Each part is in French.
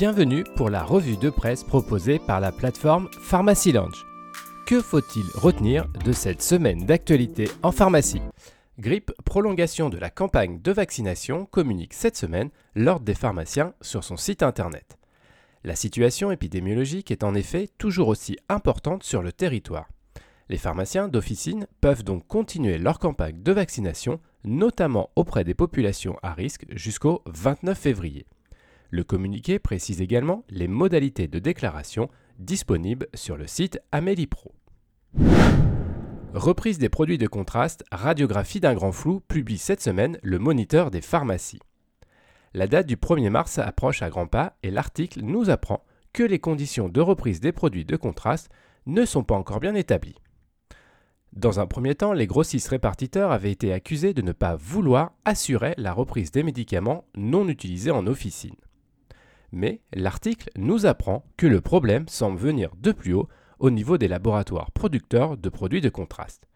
Bienvenue pour la revue de presse proposée par la plateforme Pharmacy Lounge. Que faut-il retenir de cette semaine d'actualité en pharmacie? Grippe, prolongation de la campagne de vaccination communique cette semaine l'Ordre des pharmaciens sur son site internet. La situation épidémiologique est en effet toujours aussi importante sur le territoire. Les pharmaciens d'officine peuvent donc continuer leur campagne de vaccination, notamment auprès des populations à risque, jusqu'au 29 février. Le communiqué précise également les modalités de déclaration disponibles sur le site Amélie Pro. Reprise des produits de contraste, radiographie d'un grand flou publie cette semaine le moniteur des pharmacies. La date du 1er mars approche à grands pas et l'article nous apprend que les conditions de reprise des produits de contraste ne sont pas encore bien établies. Dans un premier temps, les grossistes répartiteurs avaient été accusés de ne pas vouloir assurer la reprise des médicaments non utilisés en officine. Mais l'article nous apprend que le problème semble venir de plus haut au niveau des laboratoires producteurs de produits de contraste.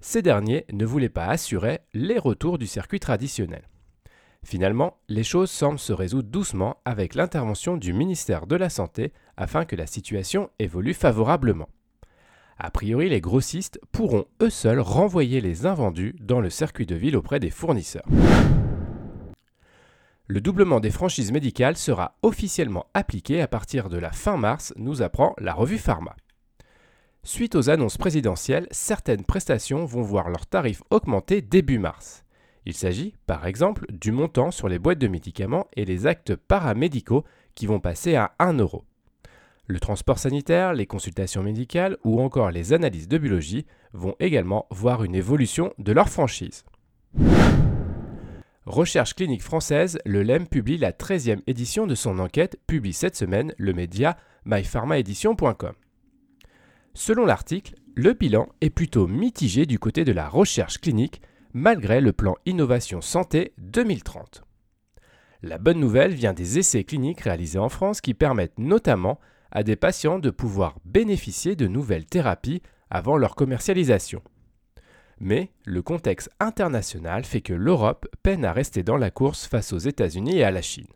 Ces derniers ne voulaient pas assurer les retours du circuit traditionnel. Finalement, les choses semblent se résoudre doucement avec l'intervention du ministère de la Santé afin que la situation évolue favorablement. A priori, les grossistes pourront eux seuls renvoyer les invendus dans le circuit de ville auprès des fournisseurs. Le doublement des franchises médicales sera officiellement appliqué à partir de la fin mars, nous apprend la revue Pharma. Suite aux annonces présidentielles, certaines prestations vont voir leurs tarifs augmenter début mars. Il s'agit, par exemple, du montant sur les boîtes de médicaments et les actes paramédicaux qui vont passer à 1 euro. Le transport sanitaire, les consultations médicales ou encore les analyses de biologie vont également voir une évolution de leur franchise. Recherche clinique française, le LEM publie la 13e édition de son enquête, publie cette semaine le média mypharmaedition.com. Selon l'article, le bilan est plutôt mitigé du côté de la recherche clinique malgré le plan Innovation Santé 2030. La bonne nouvelle vient des essais cliniques réalisés en France qui permettent notamment à des patients de pouvoir bénéficier de nouvelles thérapies avant leur commercialisation. Mais le contexte international fait que l'Europe peine à rester dans la course face aux États-Unis et à la Chine.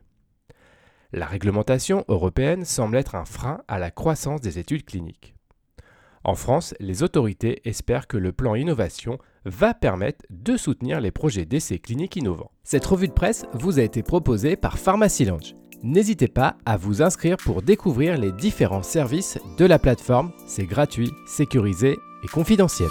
La réglementation européenne semble être un frein à la croissance des études cliniques. En France, les autorités espèrent que le plan innovation va permettre de soutenir les projets d'essais cliniques innovants. Cette revue de presse vous a été proposée par Pharmacy Lounge. N'hésitez pas à vous inscrire pour découvrir les différents services de la plateforme. C'est gratuit, sécurisé et confidentiel.